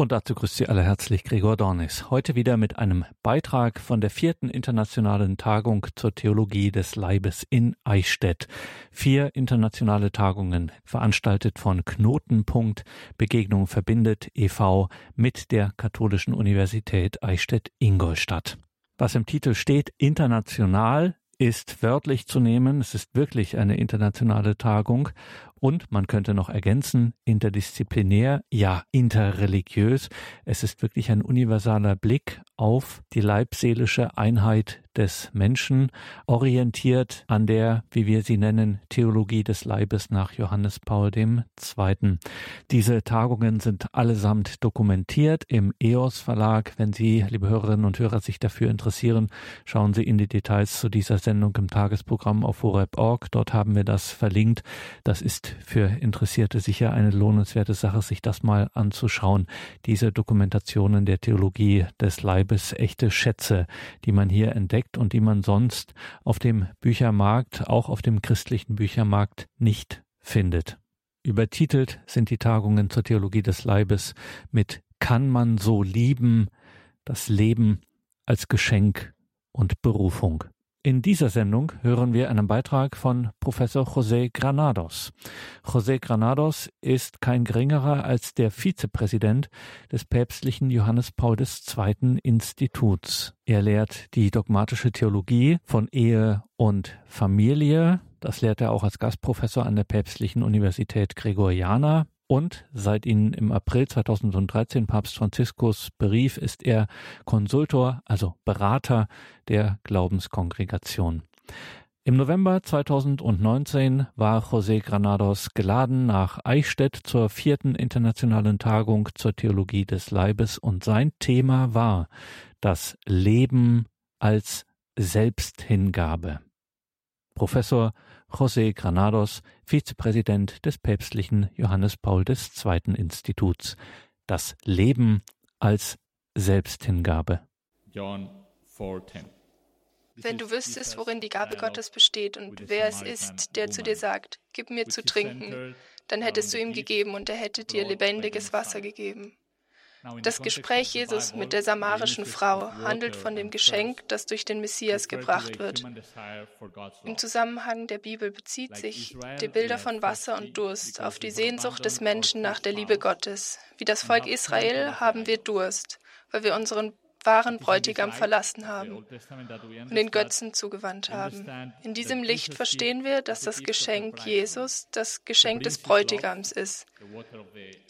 Und dazu grüßt Sie alle herzlich Gregor Dornis. Heute wieder mit einem Beitrag von der vierten internationalen Tagung zur Theologie des Leibes in Eichstätt. Vier internationale Tagungen, veranstaltet von Knotenpunkt Begegnung verbindet e.V. mit der Katholischen Universität Eichstätt-Ingolstadt. Was im Titel steht, international, ist wörtlich zu nehmen. Es ist wirklich eine internationale Tagung und man könnte noch ergänzen, interdisziplinär, ja interreligiös. Es ist wirklich ein universaler Blick auf die leibseelische Einheit des Menschen, orientiert an der, wie wir sie nennen, Theologie des Leibes nach Johannes Paul II. Diese Tagungen sind allesamt dokumentiert im EOS Verlag. Wenn Sie, liebe Hörerinnen und Hörer, sich dafür interessieren, schauen Sie in die Details zu dieser Sendung im Tagesprogramm auf horeb.org. Dort haben wir das verlinkt. Das ist für Interessierte sicher eine lohnenswerte Sache, sich das mal anzuschauen. Diese Dokumentationen der Theologie des Leibes, echte Schätze, die man hier entdeckt und die man sonst auf dem Büchermarkt, auch auf dem christlichen Büchermarkt nicht findet. Übertitelt sind die Tagungen zur Theologie des Leibes mit Kann man so lieben, das Leben als Geschenk und Berufung. In dieser Sendung hören wir einen Beitrag von Professor José Granados. José Granados ist kein geringerer als der Vizepräsident des päpstlichen Johannes Paul II. Instituts. Er lehrt die dogmatische Theologie von Ehe und Familie. Das lehrt er auch als Gastprofessor an der päpstlichen Universität Gregoriana und seit ihn im April 2013 Papst Franziskus berief, ist er Konsultor, also Berater der Glaubenskongregation. Im November 2019 war José Granados geladen nach Eichstätt zur vierten internationalen Tagung zur Theologie des Leibes und sein Thema war das Leben als Selbsthingabe. Professor José Granados, Vizepräsident des päpstlichen Johannes Paul II. Instituts. Das Leben als Selbsthingabe. John 4:10 wenn du wüsstest, worin die Gabe Gottes besteht und wer es ist, der zu dir sagt, gib mir zu trinken, dann hättest du ihm gegeben und er hätte dir lebendiges Wasser gegeben. Das Gespräch Jesus mit der samarischen Frau handelt von dem Geschenk, das durch den Messias gebracht wird. Im Zusammenhang der Bibel bezieht sich die Bilder von Wasser und Durst auf die Sehnsucht des Menschen nach der Liebe Gottes. Wie das Volk Israel haben wir Durst, weil wir unseren wahren Bräutigam verlassen haben und den Götzen zugewandt haben. In diesem Licht verstehen wir, dass das Geschenk Jesus das Geschenk des Bräutigams ist,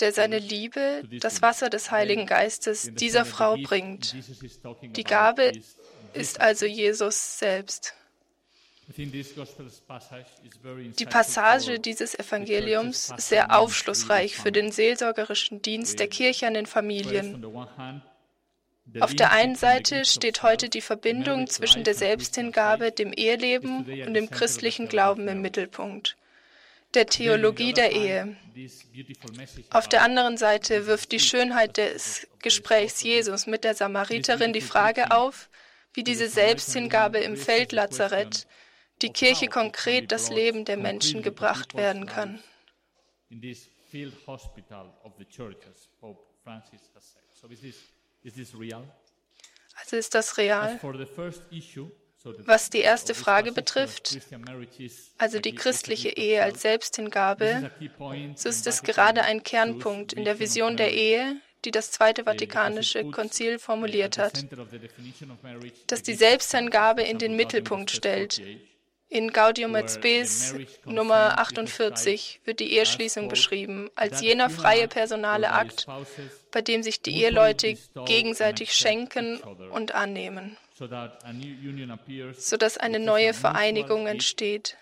der seine Liebe, das Wasser des Heiligen Geistes dieser Frau bringt. Die Gabe ist also Jesus selbst. Die Passage dieses Evangeliums ist sehr aufschlussreich für den seelsorgerischen Dienst der Kirche an den Familien. Auf der einen Seite steht heute die Verbindung zwischen der Selbsthingabe, dem Eheleben und dem christlichen Glauben im Mittelpunkt, der Theologie der Ehe. Auf der anderen Seite wirft die Schönheit des Gesprächs Jesus mit der Samariterin die Frage auf, wie diese Selbsthingabe im Feldlazarett die Kirche konkret das Leben der Menschen gebracht werden kann. Also ist das real? Was die erste Frage betrifft, also die christliche Ehe als Selbsthingabe, so ist es gerade ein Kernpunkt in der Vision der Ehe, die das Zweite Vatikanische Konzil formuliert hat, dass die Selbsthingabe in den Mittelpunkt stellt, in Gaudium et Spes Nummer 48 wird die Eheschließung beschrieben als jener freie personale Akt, bei dem sich die Eheleute gegenseitig schenken und annehmen, sodass eine neue Vereinigung entsteht,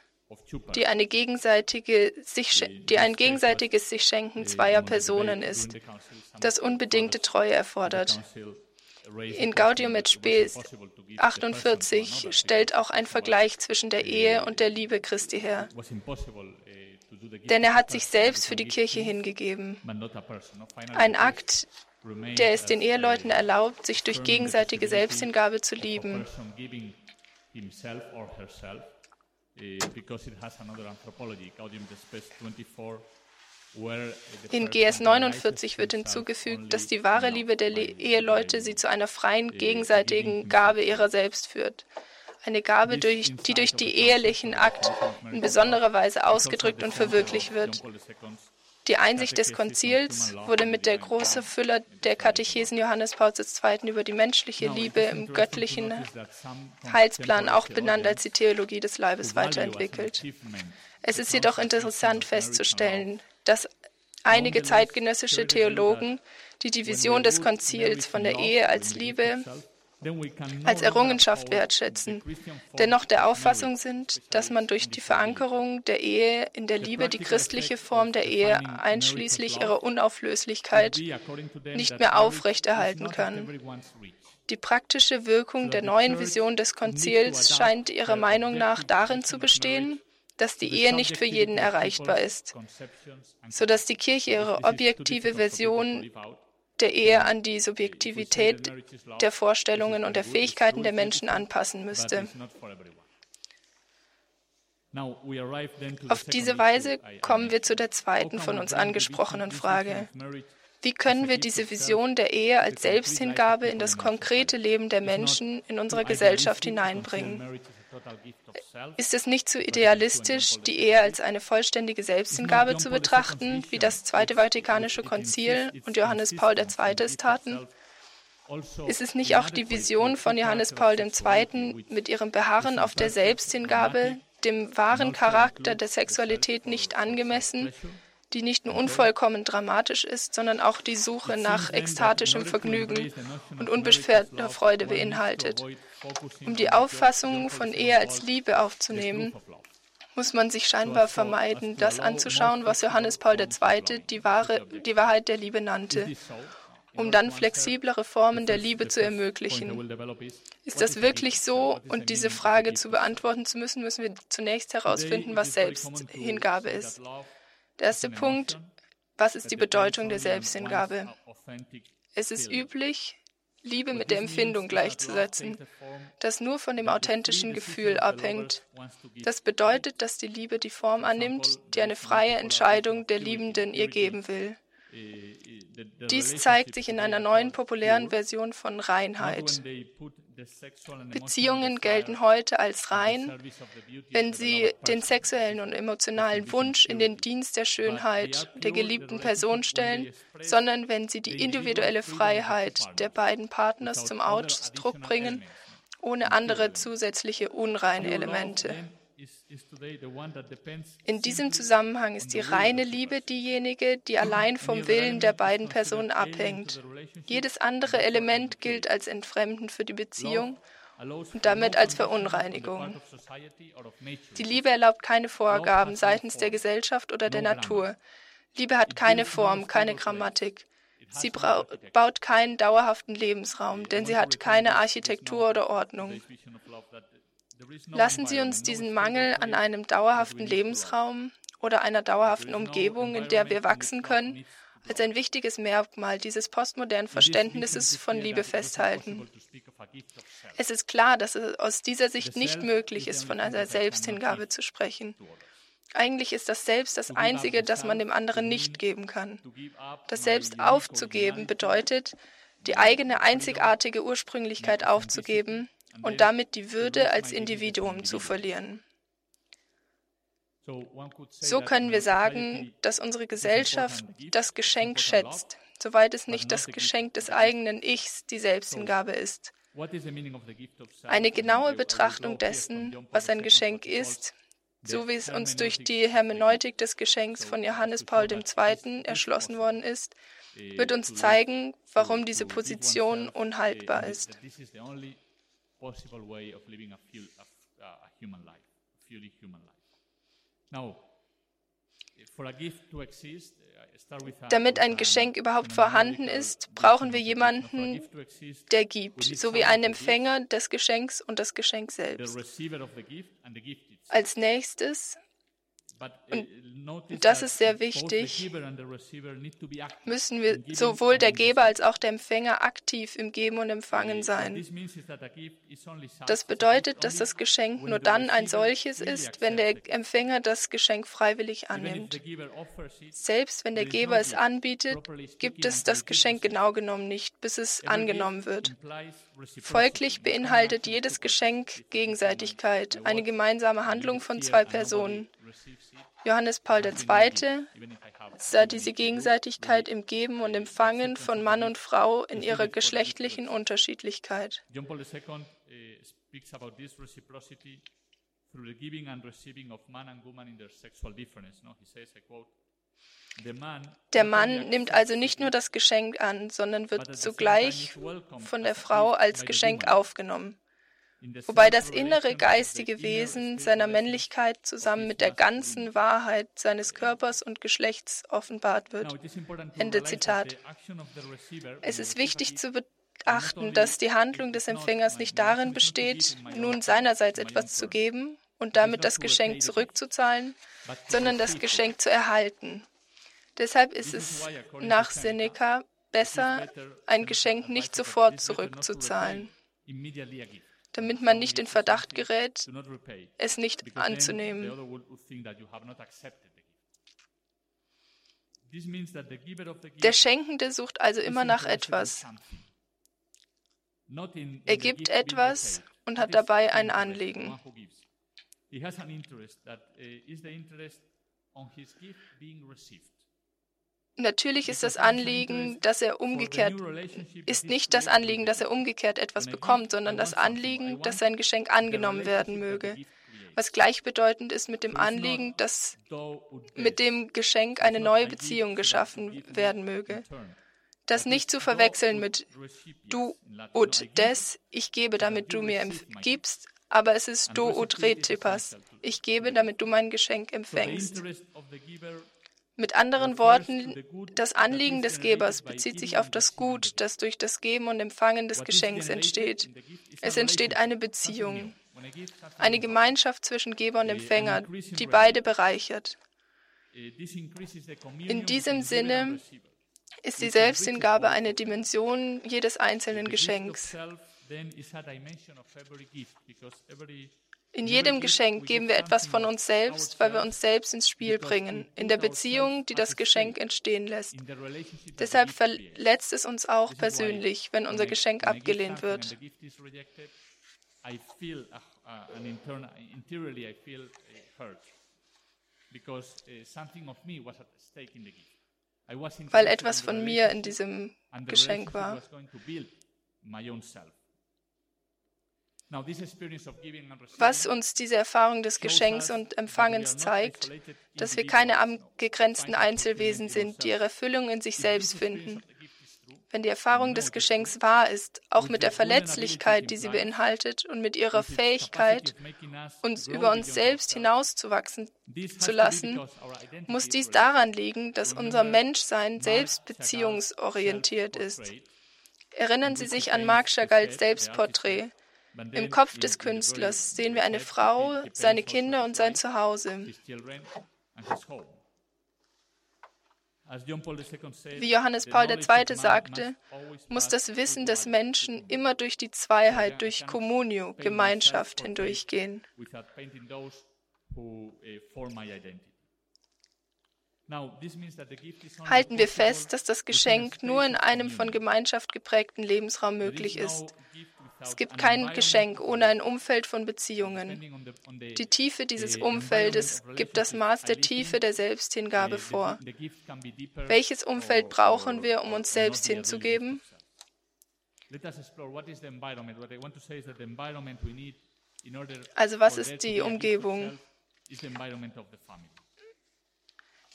die, eine gegenseitige sich, die ein gegenseitiges sich Schenken zweier Personen ist, das unbedingte Treue erfordert. In Gaudium et Spes 48 stellt auch ein Vergleich zwischen der Ehe und der Liebe Christi her. Denn er hat sich selbst für die Kirche hingegeben. Ein Akt, der es den Eheleuten erlaubt, sich durch gegenseitige Selbsthingabe zu lieben. In GS 49 wird hinzugefügt, dass die wahre Liebe der Eheleute sie zu einer freien, gegenseitigen Gabe ihrer selbst führt. Eine Gabe, die durch die ehelichen Akt in besonderer Weise ausgedrückt und verwirklicht wird. Die Einsicht des Konzils wurde mit der großen Fülle der Katechesen Johannes Pauls II. über die menschliche Liebe im göttlichen Heilsplan auch benannt als die Theologie des Leibes weiterentwickelt. Es ist jedoch interessant festzustellen, dass einige zeitgenössische Theologen die Division des Konzils von der Ehe als Liebe als Errungenschaft wertschätzen, dennoch der Auffassung sind, dass man durch die Verankerung der Ehe in der Liebe die christliche Form der Ehe einschließlich ihrer Unauflöslichkeit nicht mehr aufrechterhalten kann. Die praktische Wirkung der neuen Vision des Konzils scheint ihrer Meinung nach darin zu bestehen, dass die Ehe nicht für jeden erreichbar ist, sodass die Kirche ihre objektive Version der Ehe an die Subjektivität der Vorstellungen und der Fähigkeiten der Menschen anpassen müsste. Auf diese Weise kommen wir zu der zweiten von uns angesprochenen Frage. Wie können wir diese Vision der Ehe als Selbsthingabe in das konkrete Leben der Menschen in unserer Gesellschaft hineinbringen? Ist es nicht zu idealistisch, die Ehe als eine vollständige Selbsthingabe zu betrachten, wie das Zweite Vatikanische Konzil und Johannes Paul II. es taten? Ist es nicht auch die Vision von Johannes Paul II. mit ihrem Beharren auf der Selbsthingabe, dem wahren Charakter der Sexualität nicht angemessen, die nicht nur unvollkommen dramatisch ist, sondern auch die Suche nach ekstatischem Vergnügen und unbeschwerter Freude beinhaltet? Um die Auffassung von Ehe als Liebe aufzunehmen, muss man sich scheinbar vermeiden, das anzuschauen, was Johannes Paul II. Die, wahre, die Wahrheit der Liebe nannte, um dann flexiblere Formen der Liebe zu ermöglichen. Ist das wirklich so? Und diese Frage zu beantworten zu müssen, müssen wir zunächst herausfinden, was Selbsthingabe ist. Der erste Punkt, was ist die Bedeutung der Selbsthingabe? Es ist üblich, Liebe mit der Empfindung gleichzusetzen, das nur von dem authentischen Gefühl abhängt. Das bedeutet, dass die Liebe die Form annimmt, die eine freie Entscheidung der Liebenden ihr geben will. Dies zeigt sich in einer neuen populären Version von Reinheit. Beziehungen gelten heute als rein, wenn sie den sexuellen und emotionalen Wunsch in den Dienst der Schönheit der geliebten Person stellen, sondern wenn sie die individuelle Freiheit der beiden Partners zum Ausdruck bringen, ohne andere zusätzliche unreine Elemente. In diesem Zusammenhang ist die reine Liebe diejenige, die allein vom Willen der beiden Personen abhängt. Jedes andere Element gilt als entfremdend für die Beziehung und damit als Verunreinigung. Die Liebe erlaubt keine Vorgaben seitens der Gesellschaft oder der Natur. Liebe hat keine Form, keine Grammatik. Sie baut keinen dauerhaften Lebensraum, denn sie hat keine Architektur oder Ordnung. Lassen Sie uns diesen Mangel an einem dauerhaften Lebensraum oder einer dauerhaften Umgebung, in der wir wachsen können, als ein wichtiges Merkmal dieses postmodernen Verständnisses von Liebe festhalten. Es ist klar, dass es aus dieser Sicht nicht möglich ist, von einer Selbsthingabe zu sprechen. Eigentlich ist das Selbst das Einzige, das man dem anderen nicht geben kann. Das Selbst aufzugeben bedeutet, die eigene einzigartige Ursprünglichkeit aufzugeben und damit die Würde als Individuum zu verlieren. So können wir sagen, dass unsere Gesellschaft das Geschenk schätzt, soweit es nicht das Geschenk des eigenen Ichs, die Selbsthingabe ist. Eine genaue Betrachtung dessen, was ein Geschenk ist, so wie es uns durch die Hermeneutik des Geschenks von Johannes Paul II. erschlossen worden ist, wird uns zeigen, warum diese Position unhaltbar ist possible way of living a, full, a, a human life, a fully human life. Now, damit ein Geschenk überhaupt vorhanden ist, brauchen wir jemanden, der gibt, sowie einen Empfänger des Geschenks und das Geschenk selbst. Als nächstes und das ist sehr wichtig, müssen wir sowohl der Geber als auch der Empfänger aktiv im Geben und Empfangen sein. Das bedeutet, dass das Geschenk nur dann ein solches ist, wenn der Empfänger das Geschenk freiwillig annimmt. Selbst wenn der Geber es anbietet, gibt es das Geschenk genau genommen nicht, bis es angenommen wird. Folglich beinhaltet jedes Geschenk Gegenseitigkeit, eine gemeinsame Handlung von zwei Personen. Johannes Paul II. sah diese Gegenseitigkeit im Geben und Empfangen von Mann und Frau in ihrer geschlechtlichen Unterschiedlichkeit. Eh, der Mann nimmt also nicht nur das Geschenk an, sondern wird zugleich von der Frau als Geschenk aufgenommen. Wobei das innere geistige Wesen seiner Männlichkeit zusammen mit der ganzen Wahrheit seines Körpers und Geschlechts offenbart wird. Ende Zitat. Es ist wichtig zu beachten, dass die Handlung des Empfängers nicht darin besteht, nun seinerseits etwas zu geben und damit das Geschenk zurückzuzahlen, sondern das Geschenk zu erhalten. Deshalb ist es nach Seneca besser, ein Geschenk nicht sofort zurückzuzahlen, damit man nicht in Verdacht gerät, es nicht anzunehmen. Der Schenkende sucht also immer nach etwas. Er gibt etwas und hat dabei ein Anliegen. He has an interest that uh, is the interest on his gift being received. Natürlich ist das Anliegen, dass er umgekehrt ist nicht das Anliegen, dass er umgekehrt etwas bekommt, sondern das Anliegen, dass sein Geschenk angenommen werden möge. Was gleichbedeutend ist mit dem Anliegen, dass mit dem Geschenk eine neue Beziehung geschaffen werden möge. Das nicht zu verwechseln mit du ut des, ich gebe, damit du mir gibst, aber es ist do ut retipas, ich gebe, damit du mein Geschenk empfängst. Mit anderen Worten, das Anliegen des Gebers bezieht sich auf das Gut, das durch das Geben und Empfangen des Geschenks entsteht. Es entsteht eine Beziehung, eine Gemeinschaft zwischen Geber und Empfänger, die beide bereichert. In diesem Sinne ist die Selbsthingabe eine Dimension jedes einzelnen Geschenks. In jedem Geschenk geben wir etwas von uns selbst, weil wir uns selbst ins Spiel bringen, in der Beziehung, die das Geschenk entstehen lässt. Deshalb verletzt es uns auch persönlich, wenn unser Geschenk abgelehnt wird. Weil etwas von mir in diesem Geschenk war. Was uns diese Erfahrung des Geschenks und Empfangens zeigt, dass wir keine abgegrenzten Einzelwesen sind, die ihre Erfüllung in sich selbst finden. Wenn die Erfahrung des Geschenks wahr ist, auch mit der Verletzlichkeit, die sie beinhaltet, und mit ihrer Fähigkeit, uns über uns selbst hinauszuwachsen zu lassen, muss dies daran liegen, dass unser Menschsein selbst beziehungsorientiert ist. Erinnern Sie sich an Marc Chagalls Selbstporträt. Im Kopf des Künstlers sehen wir eine Frau, seine Kinder und sein Zuhause. Wie Johannes Paul II. sagte, muss das Wissen des Menschen immer durch die Zweiheit, durch Communio, Gemeinschaft hindurchgehen. Halten wir fest, dass das Geschenk nur in einem von Gemeinschaft geprägten Lebensraum möglich ist. Es gibt kein Geschenk ohne ein Umfeld von Beziehungen. Die Tiefe dieses Umfeldes gibt das Maß der Tiefe der Selbsthingabe vor. Welches Umfeld brauchen wir, um uns selbst hinzugeben? Also was ist die Umgebung?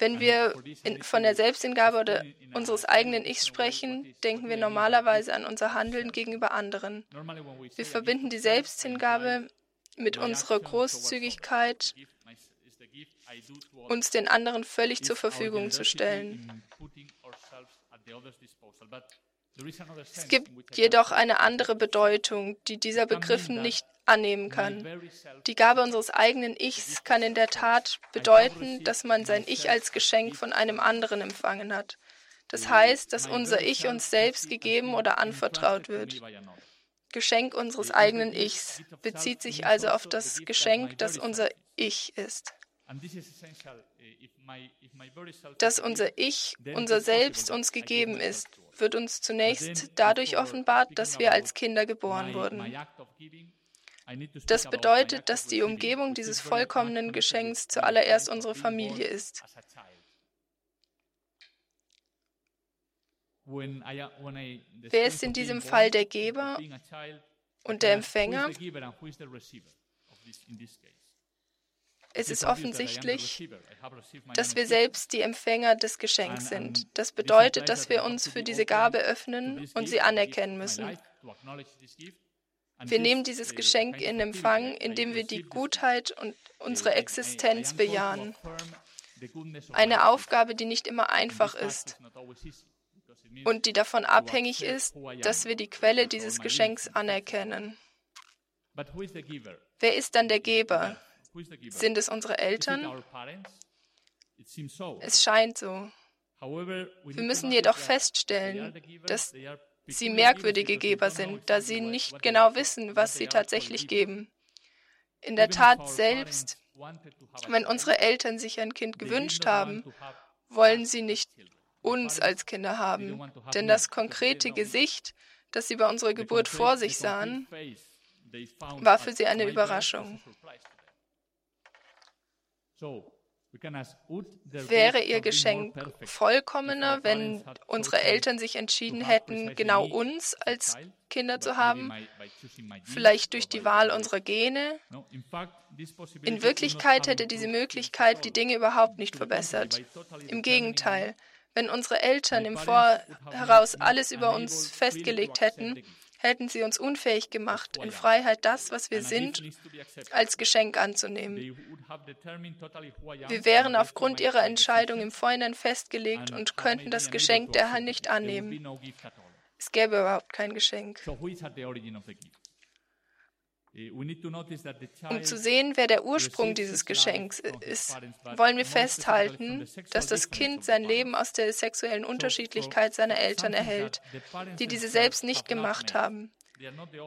Wenn wir in, von der Selbsthingabe oder unseres eigenen Ichs sprechen, denken wir normalerweise an unser Handeln gegenüber anderen. Wir verbinden die Selbsthingabe mit unserer Großzügigkeit, uns den anderen völlig zur Verfügung zu stellen. Es gibt jedoch eine andere Bedeutung, die dieser Begriff nicht annehmen kann. Die Gabe unseres eigenen Ichs kann in der Tat bedeuten, dass man sein Ich als Geschenk von einem anderen empfangen hat. Das heißt, dass unser Ich uns selbst gegeben oder anvertraut wird. Geschenk unseres eigenen Ichs bezieht sich also auf das Geschenk, das unser Ich ist. Dass unser Ich, unser Selbst uns gegeben ist, wird uns zunächst dadurch offenbart, dass wir als Kinder geboren wurden. Das bedeutet, dass die Umgebung dieses vollkommenen Geschenks zuallererst unsere Familie ist. Wer ist in diesem Fall der Geber und der Empfänger? Es ist offensichtlich, dass wir selbst die Empfänger des Geschenks sind. Das bedeutet, dass wir uns für diese Gabe öffnen und sie anerkennen müssen. Wir nehmen dieses Geschenk in Empfang, indem wir die Gutheit und unsere Existenz bejahen. Eine Aufgabe, die nicht immer einfach ist und die davon abhängig ist, dass wir die Quelle dieses Geschenks anerkennen. Wer ist dann der Geber? Sind es unsere Eltern? Es scheint so. Wir müssen jedoch feststellen, dass sie merkwürdige Geber sind, da sie nicht genau wissen, was sie tatsächlich geben. In der Tat selbst, wenn unsere Eltern sich ein Kind gewünscht haben, wollen sie nicht uns als Kinder haben. Denn das konkrete Gesicht, das sie bei unserer Geburt vor sich sahen, war für sie eine Überraschung. Wäre ihr Geschenk vollkommener, wenn unsere Eltern sich entschieden hätten, genau uns als Kinder zu haben, vielleicht durch die Wahl unserer Gene? In Wirklichkeit hätte diese Möglichkeit die Dinge überhaupt nicht verbessert. Im Gegenteil, wenn unsere Eltern im Vorheraus alles über uns festgelegt hätten, hätten sie uns unfähig gemacht, in Freiheit das, was wir sind, als Geschenk anzunehmen. Wir wären aufgrund ihrer Entscheidung im Vorhinein festgelegt und könnten das Geschenk der Herrn nicht annehmen. Es gäbe überhaupt kein Geschenk. Um zu sehen, wer der Ursprung dieses Geschenks ist, wollen wir festhalten, dass das Kind sein Leben aus der sexuellen Unterschiedlichkeit seiner Eltern erhält, die diese selbst nicht gemacht haben,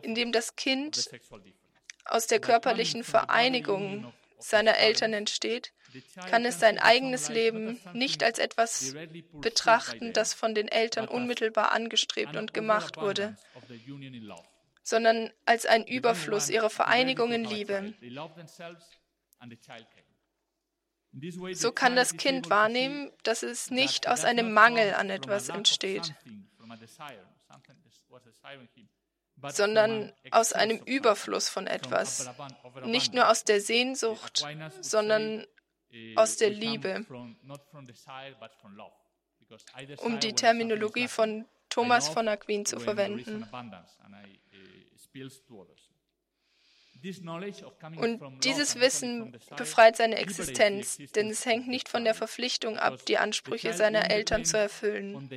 indem das Kind aus der körperlichen Vereinigung seiner Eltern entsteht, kann es sein eigenes Leben nicht als etwas betrachten, das von den Eltern unmittelbar angestrebt und gemacht wurde sondern als ein Überfluss ihrer Vereinigung in Liebe. So kann das Kind wahrnehmen, dass es nicht aus einem Mangel an etwas entsteht, sondern aus einem Überfluss von etwas. Nicht nur aus der Sehnsucht, sondern aus der Liebe. Um die Terminologie von Thomas von Aquin zu verwenden. Und dieses Wissen befreit seine Existenz, denn es hängt nicht von der Verpflichtung ab, die Ansprüche seiner Eltern zu erfüllen.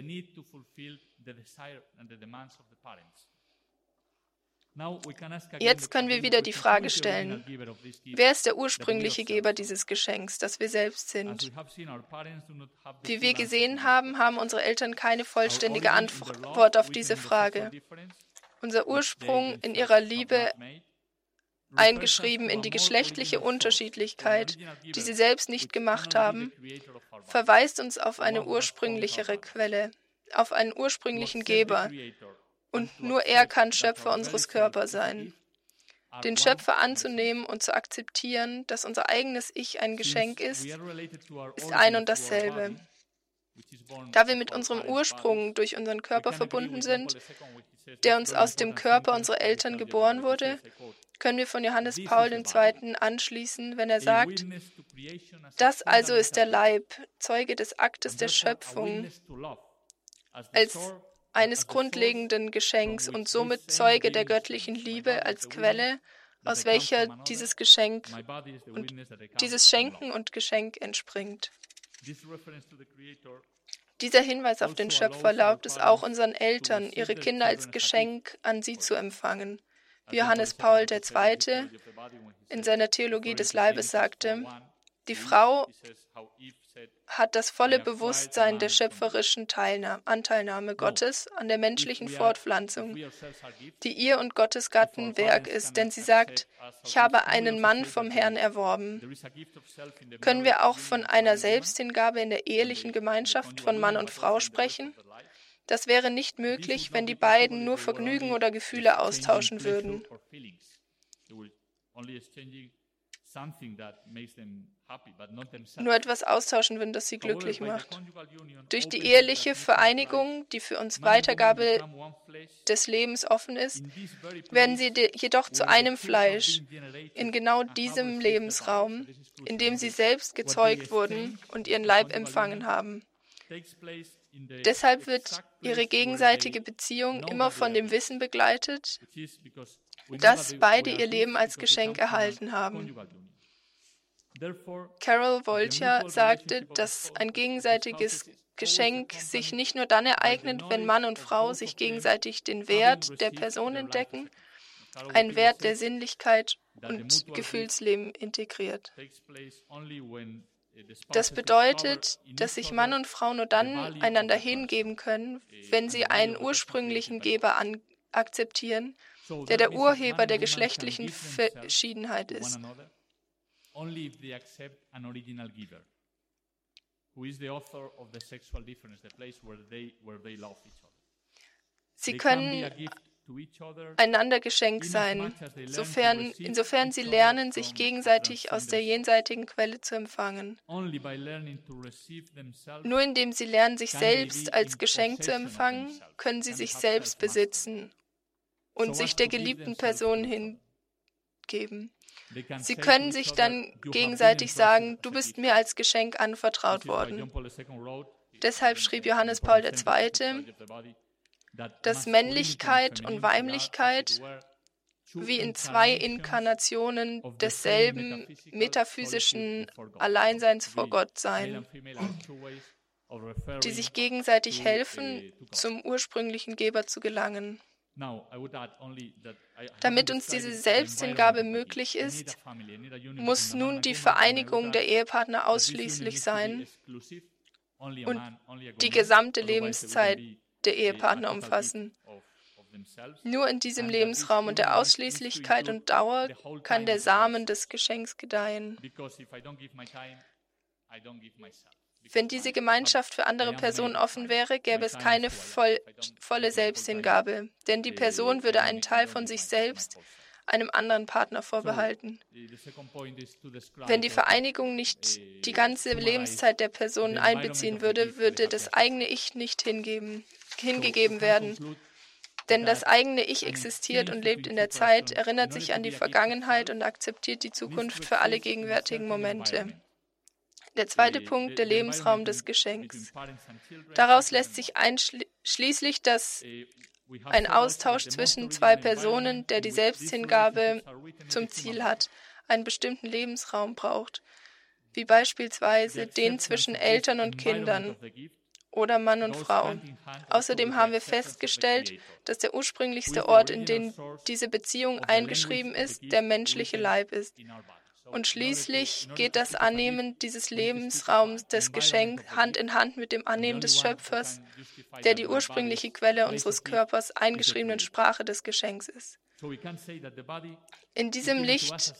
Jetzt können wir wieder die Frage stellen, wer ist der ursprüngliche Geber dieses Geschenks, das wir selbst sind? Wie wir gesehen haben, haben unsere Eltern keine vollständige Antwort auf diese Frage unser Ursprung in ihrer Liebe eingeschrieben in die geschlechtliche Unterschiedlichkeit, die sie selbst nicht gemacht haben, verweist uns auf eine ursprünglichere Quelle, auf einen ursprünglichen Geber. Und nur er kann Schöpfer unseres Körpers sein. Den Schöpfer anzunehmen und zu akzeptieren, dass unser eigenes Ich ein Geschenk ist, ist ein und dasselbe. Da wir mit unserem Ursprung durch unseren Körper verbunden sind, der uns aus dem Körper unserer Eltern geboren wurde, können wir von Johannes Paul II. anschließen, wenn er sagt, das also ist der Leib, Zeuge des Aktes der Schöpfung, als eines grundlegenden Geschenks und somit Zeuge der göttlichen Liebe als Quelle, aus welcher dieses Geschenk und dieses Schenken und Geschenk entspringt. Dieser Hinweis auf den Schöpfer erlaubt es auch unseren Eltern, ihre Kinder als Geschenk an sie zu empfangen. Wie Johannes Paul II. in seiner Theologie des Leibes sagte, die Frau hat das volle Bewusstsein der schöpferischen Teilnahme, Anteilnahme Gottes an der menschlichen Fortpflanzung, die ihr und Gottes Gatten Werk ist, denn sie sagt, ich habe einen Mann vom Herrn erworben. Können wir auch von einer Selbsthingabe in der ehelichen Gemeinschaft von Mann und Frau sprechen? Das wäre nicht möglich, wenn die beiden nur Vergnügen oder Gefühle austauschen würden. Nur etwas austauschen würden, das sie glücklich macht. Durch die eheliche Vereinigung, die für uns Weitergabe des Lebens offen ist, werden sie jedoch zu einem Fleisch in genau diesem Lebensraum, in dem sie selbst gezeugt wurden und ihren Leib empfangen haben. Deshalb wird ihre gegenseitige Beziehung immer von dem Wissen begleitet, dass beide ihr Leben als Geschenk erhalten haben. Carol Volcher sagte, dass ein gegenseitiges Geschenk sich nicht nur dann ereignet, wenn Mann und Frau sich gegenseitig den Wert der Person entdecken, ein Wert der Sinnlichkeit und Gefühlsleben integriert. Das bedeutet, dass sich Mann und Frau nur dann einander hingeben können, wenn sie einen ursprünglichen Geber akzeptieren, der der Urheber der geschlechtlichen Verschiedenheit ist. Sie können einander Geschenk sein, sofern, insofern sie lernen, sich gegenseitig aus der jenseitigen Quelle zu empfangen. Nur indem sie lernen, sich selbst als Geschenk zu empfangen, können sie sich selbst besitzen und sich der geliebten Person hingeben. Sie können sich dann gegenseitig sagen, du bist mir als Geschenk anvertraut worden. Deshalb schrieb Johannes Paul II., dass Männlichkeit und Weiblichkeit wie in zwei Inkarnationen desselben metaphysischen Alleinseins vor Gott seien, die sich gegenseitig helfen, zum ursprünglichen Geber zu gelangen. Damit uns diese Selbsthingabe möglich ist, muss nun die Vereinigung der Ehepartner ausschließlich sein und die gesamte Lebenszeit der Ehepartner umfassen. Nur in diesem Lebensraum und der Ausschließlichkeit und Dauer kann der Samen des Geschenks gedeihen. Wenn diese Gemeinschaft für andere Personen offen wäre, gäbe es keine voll, volle Selbsthingabe, denn die Person würde einen Teil von sich selbst einem anderen Partner vorbehalten. Wenn die Vereinigung nicht die ganze Lebenszeit der Person einbeziehen würde, würde das eigene Ich nicht hingeben, hingegeben werden. Denn das eigene Ich existiert und lebt in der Zeit, erinnert sich an die Vergangenheit und akzeptiert die Zukunft für alle gegenwärtigen Momente. Der zweite Punkt, der Lebensraum des Geschenks. Daraus lässt sich einschließlich, dass ein Austausch zwischen zwei Personen, der die Selbsthingabe zum Ziel hat, einen bestimmten Lebensraum braucht, wie beispielsweise den zwischen Eltern und Kindern oder Mann und Frau. Außerdem haben wir festgestellt, dass der ursprünglichste Ort, in den diese Beziehung eingeschrieben ist, der menschliche Leib ist. Und schließlich geht das Annehmen dieses Lebensraums des Geschenks Hand in Hand mit dem Annehmen des Schöpfers, der die ursprüngliche Quelle unseres Körpers eingeschriebenen Sprache des Geschenks ist. In diesem Licht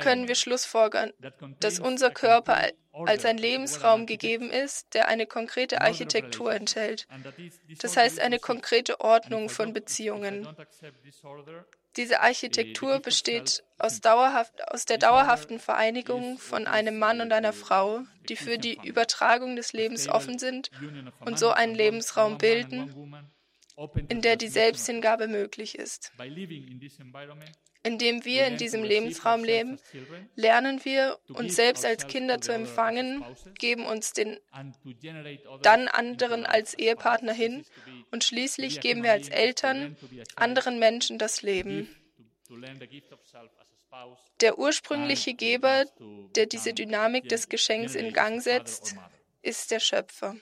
können wir schlussfolgern, dass unser Körper als ein Lebensraum gegeben ist, der eine konkrete Architektur enthält. Das heißt eine konkrete Ordnung von Beziehungen. Diese Architektur besteht aus, aus, der dauerhaften Vereinigung von einem Mann und einer Frau, die für die Übertragung des Lebens offen sind und so einen Lebensraum bilden, in der die Selbsthingabe möglich ist. Indem wir in diesem Lebensraum leben, lernen wir, uns selbst als Kinder zu empfangen, geben uns den dann anderen als Ehepartner hin und schließlich geben wir als Eltern anderen Menschen das Leben. Der ursprüngliche Geber, der diese Dynamik des Geschenks in Gang setzt, ist der Schöpfer.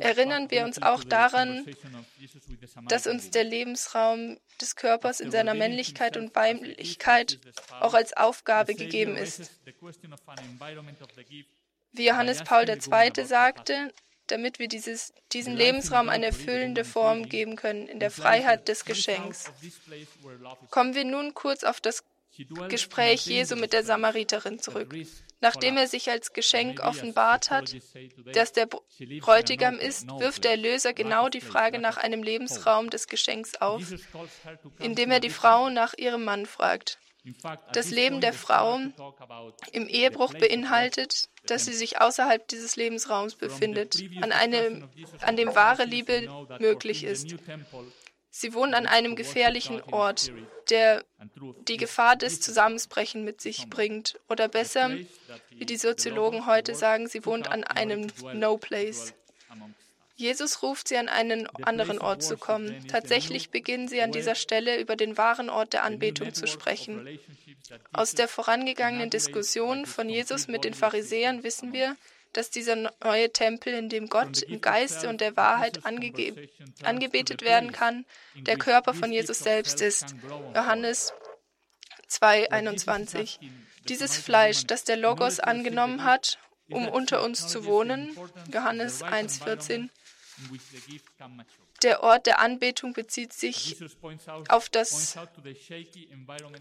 Erinnern wir uns auch daran, dass uns der Lebensraum des Körpers in seiner Männlichkeit und Weiblichkeit auch als Aufgabe gegeben ist. Wie Johannes Paul II. sagte, damit wir dieses, diesen Lebensraum eine erfüllende Form geben können in der Freiheit des Geschenks. Kommen wir nun kurz auf das Gespräch Jesu mit der Samariterin zurück. Nachdem er sich als Geschenk offenbart hat, dass der Bräutigam ist, wirft der Erlöser genau die Frage nach einem Lebensraum des Geschenks auf, indem er die Frau nach ihrem Mann fragt. Das Leben der Frau im Ehebruch beinhaltet, dass sie sich außerhalb dieses Lebensraums befindet, an, einem, an dem wahre Liebe möglich ist. Sie wohnen an einem gefährlichen Ort, der die Gefahr des Zusammensbrechen mit sich bringt. Oder besser, wie die Soziologen heute sagen, sie wohnt an einem No-Place. Jesus ruft sie an einen anderen Ort zu kommen. Tatsächlich beginnen sie an dieser Stelle über den wahren Ort der Anbetung zu sprechen. Aus der vorangegangenen Diskussion von Jesus mit den Pharisäern wissen wir, dass dieser neue Tempel, in dem Gott im Geiste und der Wahrheit angebetet werden kann, der Körper von Jesus selbst ist. Johannes 2,21. Dieses Fleisch, das der Logos angenommen hat, um unter uns zu wohnen, Johannes 1,14, der Ort der Anbetung bezieht sich auf das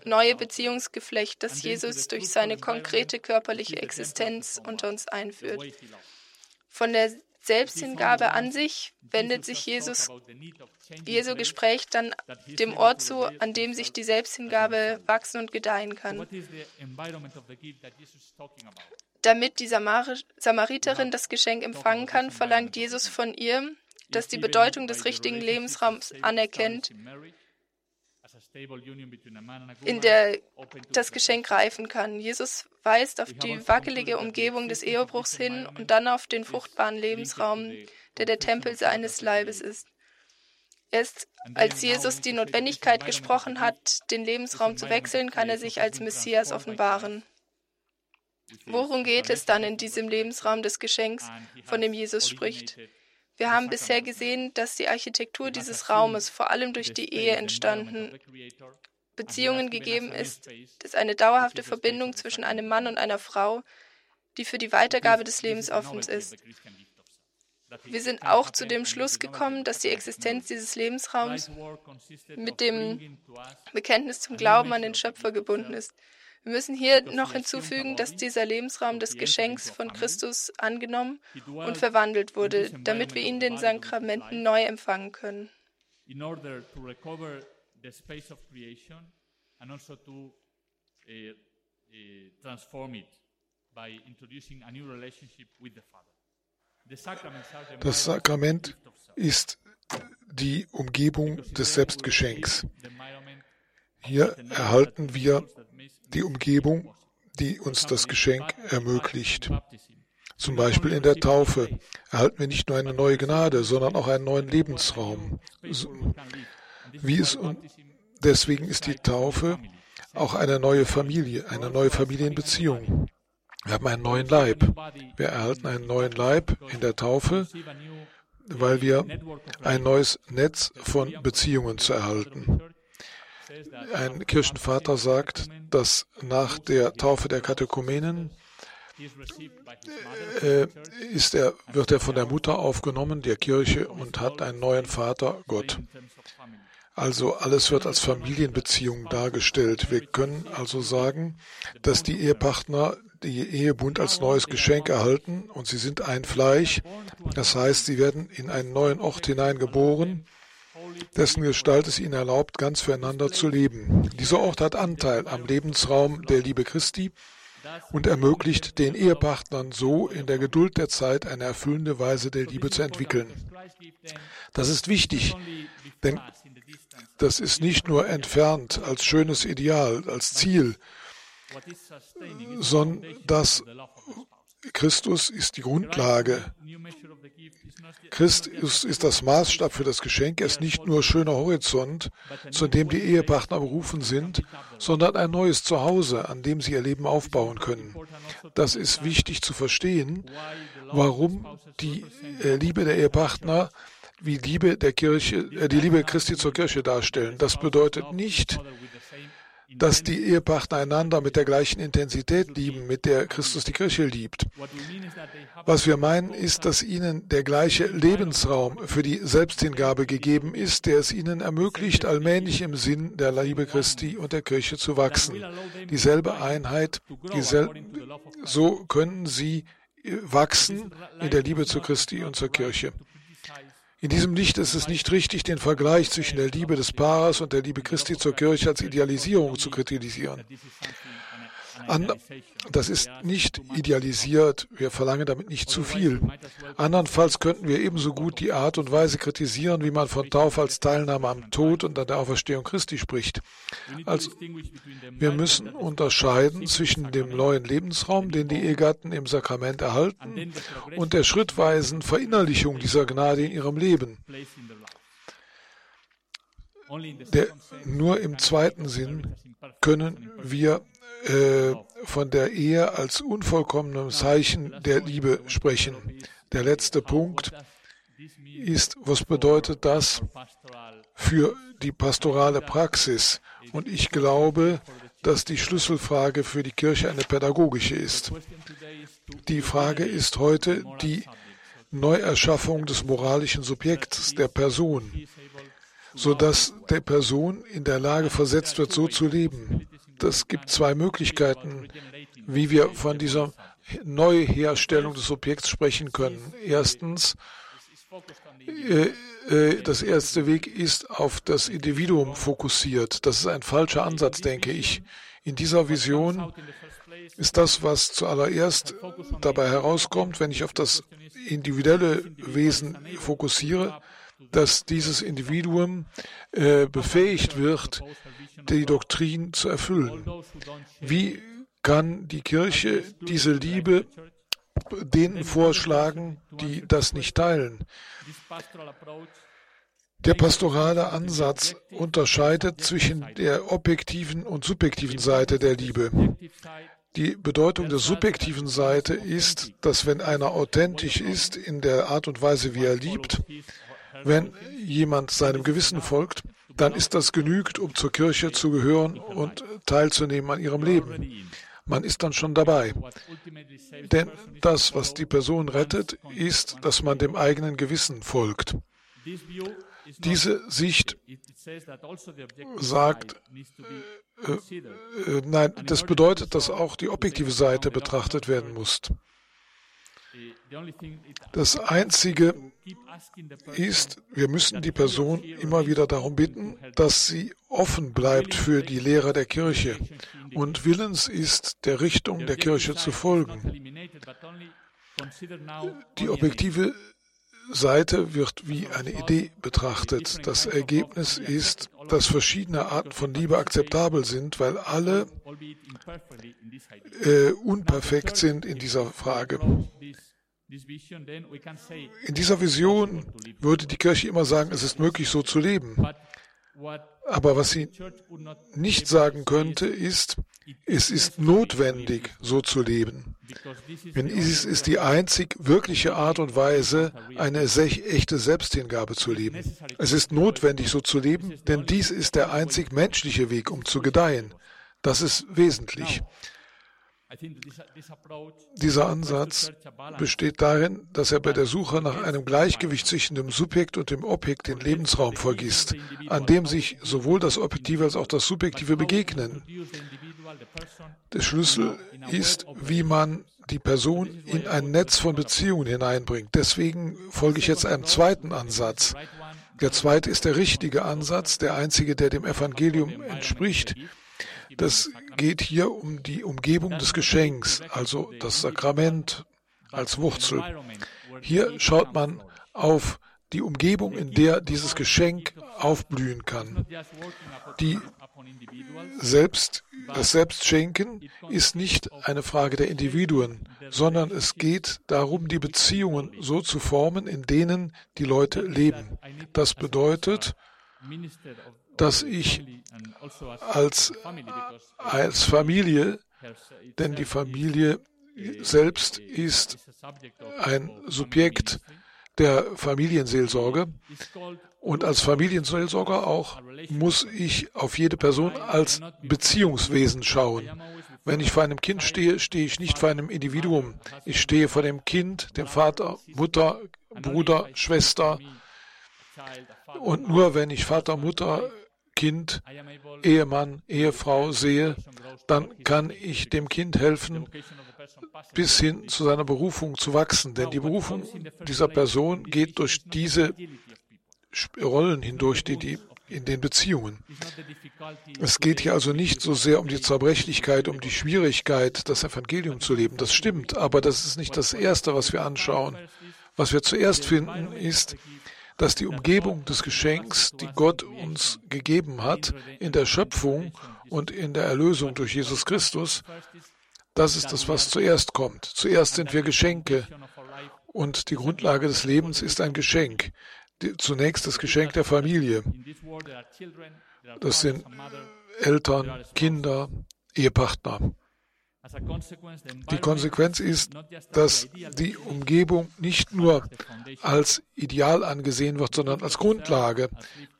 neue Beziehungsgeflecht, das Jesus durch seine konkrete körperliche Existenz unter uns einführt. Von der Selbsthingabe an sich wendet sich Jesus, Jesu Gespräch dann dem Ort zu, an dem sich die Selbsthingabe wachsen und gedeihen kann. Damit die Samariterin das Geschenk empfangen kann, verlangt Jesus von ihr, dass die Bedeutung des richtigen Lebensraums anerkennt, in der das Geschenk reifen kann. Jesus weist auf die wackelige Umgebung des Ehebruchs hin und dann auf den fruchtbaren Lebensraum, der der Tempel seines Leibes ist. Erst als Jesus die Notwendigkeit gesprochen hat, den Lebensraum zu wechseln, kann er sich als Messias offenbaren. Worum geht es dann in diesem Lebensraum des Geschenks, von dem Jesus spricht? Wir haben bisher gesehen, dass die Architektur dieses Raumes vor allem durch die Ehe entstanden Beziehungen gegeben ist, dass eine dauerhafte Verbindung zwischen einem Mann und einer Frau, die für die Weitergabe des Lebens offen ist. Wir sind auch zu dem Schluss gekommen, dass die Existenz dieses Lebensraums mit dem Bekenntnis zum Glauben an den Schöpfer gebunden ist. Wir müssen hier noch hinzufügen, dass dieser Lebensraum des Geschenks von Christus angenommen und verwandelt wurde, damit wir ihn den Sakramenten neu empfangen können. In order to recover the space of creation and also to uh, uh, transform it by introducing a new relationship with the Father. Das Sakrament ist die Umgebung des Selbstgeschenks. Hier erhalten wir die Umgebung, die uns das Geschenk ermöglicht. Zum Beispiel in der Taufe erhalten wir nicht nur eine neue Gnade, sondern auch einen neuen Lebensraum. Wie es, deswegen ist die Taufe auch eine neue Familie, eine neue Familienbeziehung. Wir haben einen neuen Leib. Wir erhalten einen neuen Leib in der Taufe, weil wir ein neues Netz von Beziehungen zu erhalten. Ein Kirchenvater sagt, dass nach der Taufe der Katekumenen äh, ist er, wird er von der Mutter aufgenommen, der Kirche, und hat einen neuen Vater, Gott. Also alles wird als Familienbeziehung dargestellt. Wir können also sagen, dass die Ehepartner die Ehebund als neues Geschenk erhalten und sie sind ein Fleisch. Das heißt, sie werden in einen neuen Ort hineingeboren dessen Gestalt es ihnen erlaubt, ganz füreinander zu leben. Dieser Ort hat Anteil am Lebensraum der Liebe Christi und ermöglicht den Ehepartnern so in der Geduld der Zeit eine erfüllende Weise der Liebe zu entwickeln. Das ist wichtig, denn das ist nicht nur entfernt als schönes Ideal, als Ziel, sondern das Christus ist die Grundlage. Christus ist das Maßstab für das Geschenk. Er ist nicht nur schöner Horizont, zu dem die Ehepartner berufen sind, sondern ein neues Zuhause, an dem sie ihr Leben aufbauen können. Das ist wichtig zu verstehen, warum die äh, Liebe der Ehepartner wie Liebe der Kirche, äh, die Liebe Christi zur Kirche darstellen. Das bedeutet nicht, dass die Ehepartner einander mit der gleichen Intensität lieben, mit der Christus die Kirche liebt. Was wir meinen, ist, dass ihnen der gleiche Lebensraum für die Selbsthingabe gegeben ist, der es ihnen ermöglicht, allmählich im Sinn der Liebe Christi und der Kirche zu wachsen. Dieselbe Einheit, diesel so können sie wachsen in der Liebe zu Christi und zur Kirche. In diesem Licht ist es nicht richtig, den Vergleich zwischen der Liebe des Paares und der Liebe Christi zur Kirche als Idealisierung zu kritisieren. An, das ist nicht idealisiert. Wir verlangen damit nicht zu viel. Andernfalls könnten wir ebenso gut die Art und Weise kritisieren, wie man von Taufe als Teilnahme am Tod und an der Auferstehung Christi spricht. Also, wir müssen unterscheiden zwischen dem neuen Lebensraum, den die Ehegatten im Sakrament erhalten, und der schrittweisen Verinnerlichung dieser Gnade in ihrem Leben. Der, nur im zweiten Sinn können wir äh, von der Ehe als unvollkommenem Zeichen der Liebe sprechen. Der letzte Punkt ist, was bedeutet das für die pastorale Praxis? Und ich glaube, dass die Schlüsselfrage für die Kirche eine pädagogische ist. Die Frage ist heute die Neuerschaffung des moralischen Subjekts, der Person, sodass der Person in der Lage versetzt wird, so zu leben es gibt zwei Möglichkeiten, wie wir von dieser Neuherstellung des Objekts sprechen können. Erstens, äh, äh, das erste Weg ist auf das Individuum fokussiert. Das ist ein falscher Ansatz, denke ich. In dieser Vision ist das, was zuallererst dabei herauskommt, wenn ich auf das individuelle Wesen fokussiere, dass dieses Individuum äh, befähigt wird, die Doktrin zu erfüllen. Wie kann die Kirche diese Liebe denen vorschlagen, die das nicht teilen? Der pastorale Ansatz unterscheidet zwischen der objektiven und subjektiven Seite der Liebe. Die Bedeutung der subjektiven Seite ist, dass wenn einer authentisch ist in der Art und Weise, wie er liebt, wenn jemand seinem Gewissen folgt, dann ist das genügt, um zur Kirche zu gehören und teilzunehmen an ihrem Leben. Man ist dann schon dabei. Denn das, was die Person rettet, ist, dass man dem eigenen Gewissen folgt. Diese Sicht sagt, äh, äh, nein, das bedeutet, dass auch die objektive Seite betrachtet werden muss. Das Einzige ist, wir müssen die Person immer wieder darum bitten, dass sie offen bleibt für die Lehre der Kirche und willens ist, der Richtung der Kirche zu folgen. Die objektive Seite wird wie eine Idee betrachtet. Das Ergebnis ist, dass verschiedene Arten von Liebe akzeptabel sind, weil alle äh, unperfekt sind in dieser Frage. In dieser Vision würde die Kirche immer sagen, es ist möglich, so zu leben. Aber was sie nicht sagen könnte, ist, es ist notwendig, so zu leben. Denn dies ist die einzig wirkliche Art und Weise, eine echte Selbsthingabe zu leben. Es ist notwendig, so zu leben, denn dies ist der einzig menschliche Weg, um zu gedeihen. Das ist wesentlich. Dieser Ansatz besteht darin, dass er bei der Suche nach einem Gleichgewicht zwischen dem Subjekt und dem Objekt den Lebensraum vergisst, an dem sich sowohl das Objektive als auch das Subjektive begegnen. Der Schlüssel ist, wie man die Person in ein Netz von Beziehungen hineinbringt. Deswegen folge ich jetzt einem zweiten Ansatz. Der zweite ist der richtige Ansatz, der einzige, der dem Evangelium entspricht. Das geht hier um die Umgebung des Geschenks, also das Sakrament als Wurzel. Hier schaut man auf die Umgebung, in der dieses Geschenk aufblühen kann. Die Selbst, das Selbstschenken ist nicht eine Frage der Individuen, sondern es geht darum, die Beziehungen so zu formen, in denen die Leute leben. Das bedeutet, dass ich als, als Familie, denn die Familie selbst ist ein Subjekt der Familienseelsorge. Und als Familienseelsorger auch muss ich auf jede Person als Beziehungswesen schauen. Wenn ich vor einem Kind stehe, stehe ich nicht vor einem Individuum. Ich stehe vor dem Kind, dem Vater, Mutter, Bruder, Schwester. Und nur wenn ich Vater, Mutter, Kind, Ehemann, Ehefrau sehe, dann kann ich dem Kind helfen, bis hin zu seiner Berufung zu wachsen. Denn die Berufung dieser Person geht durch diese Rollen hindurch, die, die in den Beziehungen. Es geht hier also nicht so sehr um die Zerbrechlichkeit, um die Schwierigkeit, das Evangelium zu leben. Das stimmt, aber das ist nicht das Erste, was wir anschauen. Was wir zuerst finden, ist, dass die Umgebung des Geschenks, die Gott uns gegeben hat, in der Schöpfung und in der Erlösung durch Jesus Christus, das ist das, was zuerst kommt. Zuerst sind wir Geschenke und die Grundlage des Lebens ist ein Geschenk. Zunächst das Geschenk der Familie. Das sind Eltern, Kinder, Ehepartner. Die Konsequenz ist, dass die Umgebung nicht nur als Ideal angesehen wird, sondern als Grundlage.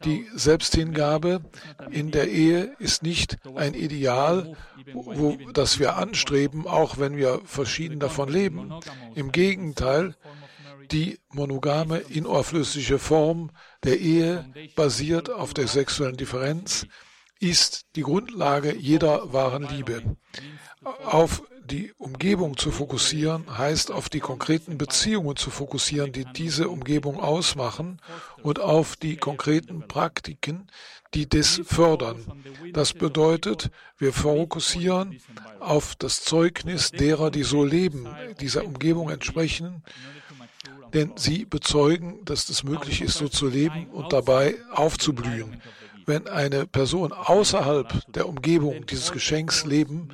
Die Selbsthingabe in der Ehe ist nicht ein Ideal, wo, das wir anstreben, auch wenn wir verschieden davon leben. Im Gegenteil, die monogame, inauflösliche Form der Ehe basiert auf der sexuellen Differenz, ist die Grundlage jeder wahren Liebe. Auf die Umgebung zu fokussieren heißt auf die konkreten Beziehungen zu fokussieren, die diese Umgebung ausmachen und auf die konkreten Praktiken, die das fördern. Das bedeutet, wir fokussieren auf das Zeugnis derer, die so leben, dieser Umgebung entsprechen, denn sie bezeugen, dass es möglich ist, so zu leben und dabei aufzublühen. Wenn eine Person außerhalb der Umgebung dieses Geschenks leben,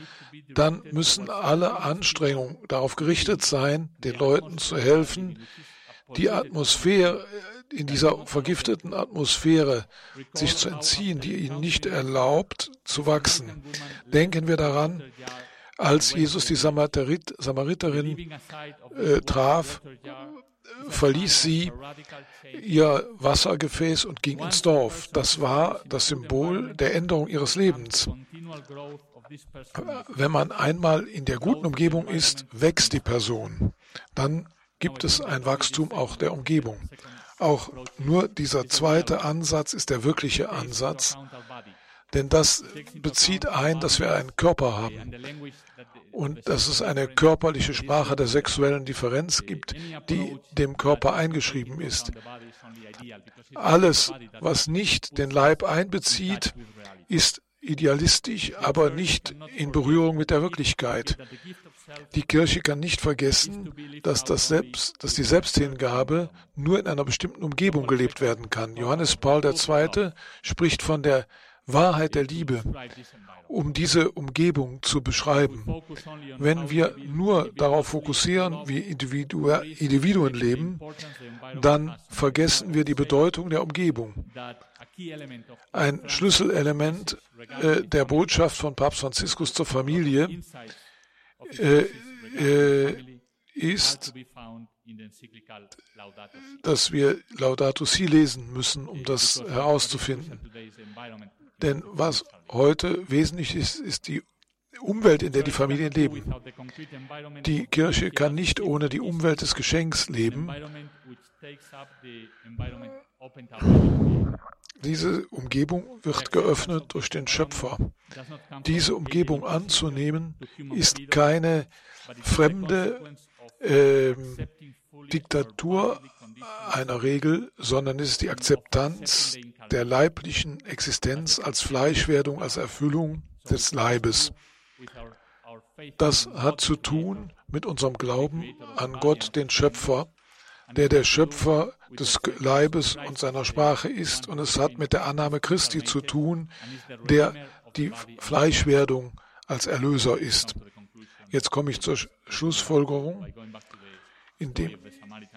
dann müssen alle Anstrengungen darauf gerichtet sein, den Leuten zu helfen, die Atmosphäre, in dieser vergifteten Atmosphäre sich zu entziehen, die ihnen nicht erlaubt zu wachsen. Denken wir daran, als Jesus die Samariterin äh, traf, verließ sie ihr Wassergefäß und ging ins Dorf. Das war das Symbol der Änderung ihres Lebens. Wenn man einmal in der guten Umgebung ist, wächst die Person. Dann gibt es ein Wachstum auch der Umgebung. Auch nur dieser zweite Ansatz ist der wirkliche Ansatz, denn das bezieht ein, dass wir einen Körper haben und dass es eine körperliche Sprache der sexuellen Differenz gibt, die dem Körper eingeschrieben ist. Alles, was nicht den Leib einbezieht, ist idealistisch, aber nicht in Berührung mit der Wirklichkeit. Die Kirche kann nicht vergessen, dass, das Selbst, dass die Selbsthingabe nur in einer bestimmten Umgebung gelebt werden kann. Johannes Paul II. spricht von der Wahrheit der Liebe, um diese Umgebung zu beschreiben. Wenn wir nur darauf fokussieren, wie Individu Individuen leben, dann vergessen wir die Bedeutung der Umgebung. Ein Schlüsselelement äh, der Botschaft von Papst Franziskus zur Familie äh, äh, ist, dass wir Laudato Si lesen müssen, um das herauszufinden. Denn was heute wesentlich ist, ist die Umwelt, in der die Familien leben. Die Kirche kann nicht ohne die Umwelt des Geschenks leben. Diese Umgebung wird geöffnet durch den Schöpfer. Diese Umgebung anzunehmen ist keine fremde äh, Diktatur einer Regel, sondern es ist die Akzeptanz der leiblichen Existenz als Fleischwerdung, als Erfüllung des Leibes. Das hat zu tun mit unserem Glauben an Gott, den Schöpfer, der der Schöpfer des Leibes und seiner Sprache ist. Und es hat mit der Annahme Christi zu tun, der die Fleischwerdung als Erlöser ist. Jetzt komme ich zur Schlussfolgerung, indem,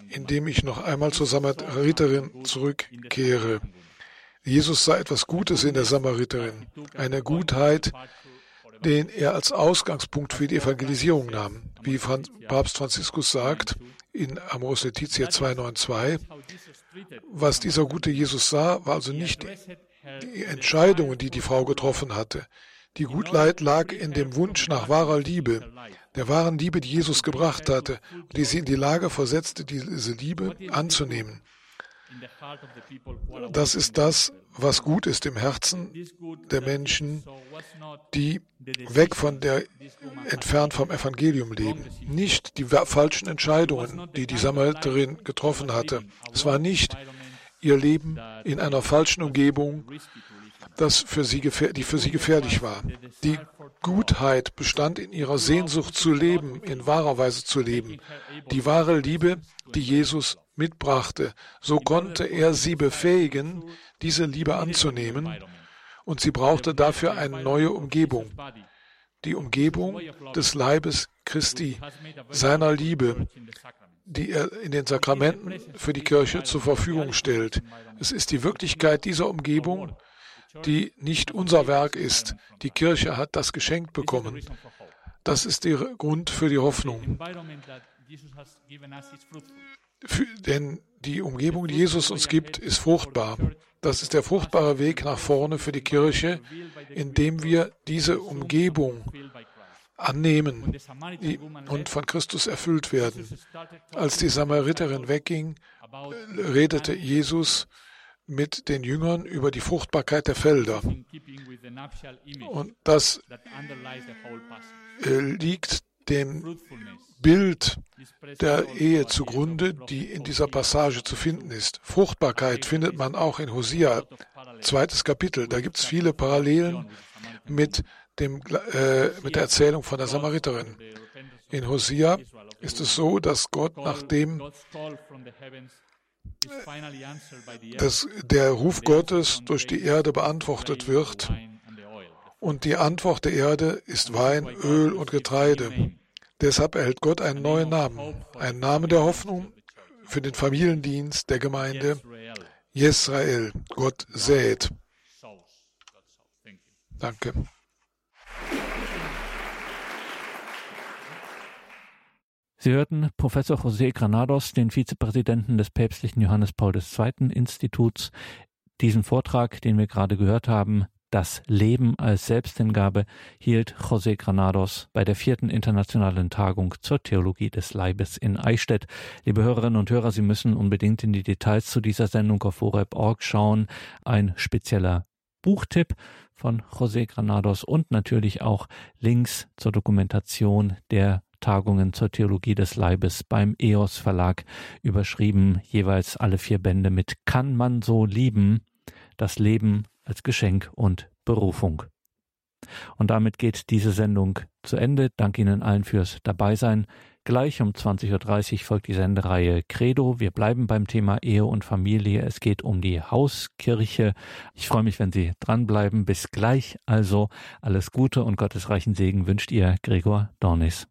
indem ich noch einmal zur Samariterin zurückkehre. Jesus sah etwas Gutes in der Samariterin, eine Gutheit, den er als Ausgangspunkt für die Evangelisierung nahm. Wie Papst Franziskus sagt in Amoris Laetitia 292, was dieser gute Jesus sah, war also nicht die Entscheidungen, die die Frau getroffen hatte. Die Gutleid lag in dem Wunsch nach wahrer Liebe, der wahren Liebe, die Jesus gebracht hatte, und die sie in die Lage versetzte, diese Liebe anzunehmen. Das ist das, was gut ist im Herzen der Menschen, die weg von der, entfernt vom Evangelium leben. Nicht die falschen Entscheidungen, die die Samariterin getroffen hatte. Es war nicht ihr Leben in einer falschen Umgebung, das für sie die für sie gefährlich war. Die Gutheit bestand in ihrer Sehnsucht zu leben, in wahrer Weise zu leben. Die wahre Liebe, die Jesus mitbrachte. So konnte er sie befähigen, diese Liebe anzunehmen. Und sie brauchte dafür eine neue Umgebung. Die Umgebung des Leibes Christi, seiner Liebe, die er in den Sakramenten für die Kirche zur Verfügung stellt. Es ist die Wirklichkeit dieser Umgebung, die nicht unser Werk ist. Die Kirche hat das geschenkt bekommen. Das ist der Grund für die Hoffnung. Für, denn die Umgebung, die Jesus uns gibt, ist fruchtbar. Das ist der fruchtbare Weg nach vorne für die Kirche, indem wir diese Umgebung annehmen und von Christus erfüllt werden. Als die Samariterin wegging, redete Jesus mit den Jüngern über die Fruchtbarkeit der Felder. Und das äh, liegt dem Bild der Ehe zugrunde, die in dieser Passage zu finden ist. Fruchtbarkeit findet man auch in Hosea, zweites Kapitel. Da gibt es viele Parallelen mit, dem, äh, mit der Erzählung von der Samariterin. In Hosea ist es so, dass Gott, nachdem dass der Ruf Gottes durch die Erde beantwortet wird, und die Antwort der Erde ist Wein, Öl und Getreide. Deshalb erhält Gott einen neuen Namen, einen Namen der Hoffnung für den Familiendienst der Gemeinde. Jesrael, Gott sät. Danke. Sie hörten Professor José Granados, den Vizepräsidenten des päpstlichen Johannes Paul II. Instituts. Diesen Vortrag, den wir gerade gehört haben, das Leben als Selbsthingabe hielt José Granados bei der vierten internationalen Tagung zur Theologie des Leibes in Eichstätt. Liebe Hörerinnen und Hörer, Sie müssen unbedingt in die Details zu dieser Sendung auf horeb.org schauen. Ein spezieller Buchtipp von José Granados und natürlich auch Links zur Dokumentation der Tagungen zur Theologie des Leibes beim EOS Verlag überschrieben, jeweils alle vier Bände mit Kann man so lieben? Das Leben als Geschenk und Berufung. Und damit geht diese Sendung zu Ende. Danke Ihnen allen fürs Dabeisein. Gleich um 20.30 Uhr folgt die Sendereihe Credo. Wir bleiben beim Thema Ehe und Familie. Es geht um die Hauskirche. Ich freue mich, wenn Sie dranbleiben. Bis gleich. Also alles Gute und gottesreichen Segen wünscht Ihr Gregor Dornis.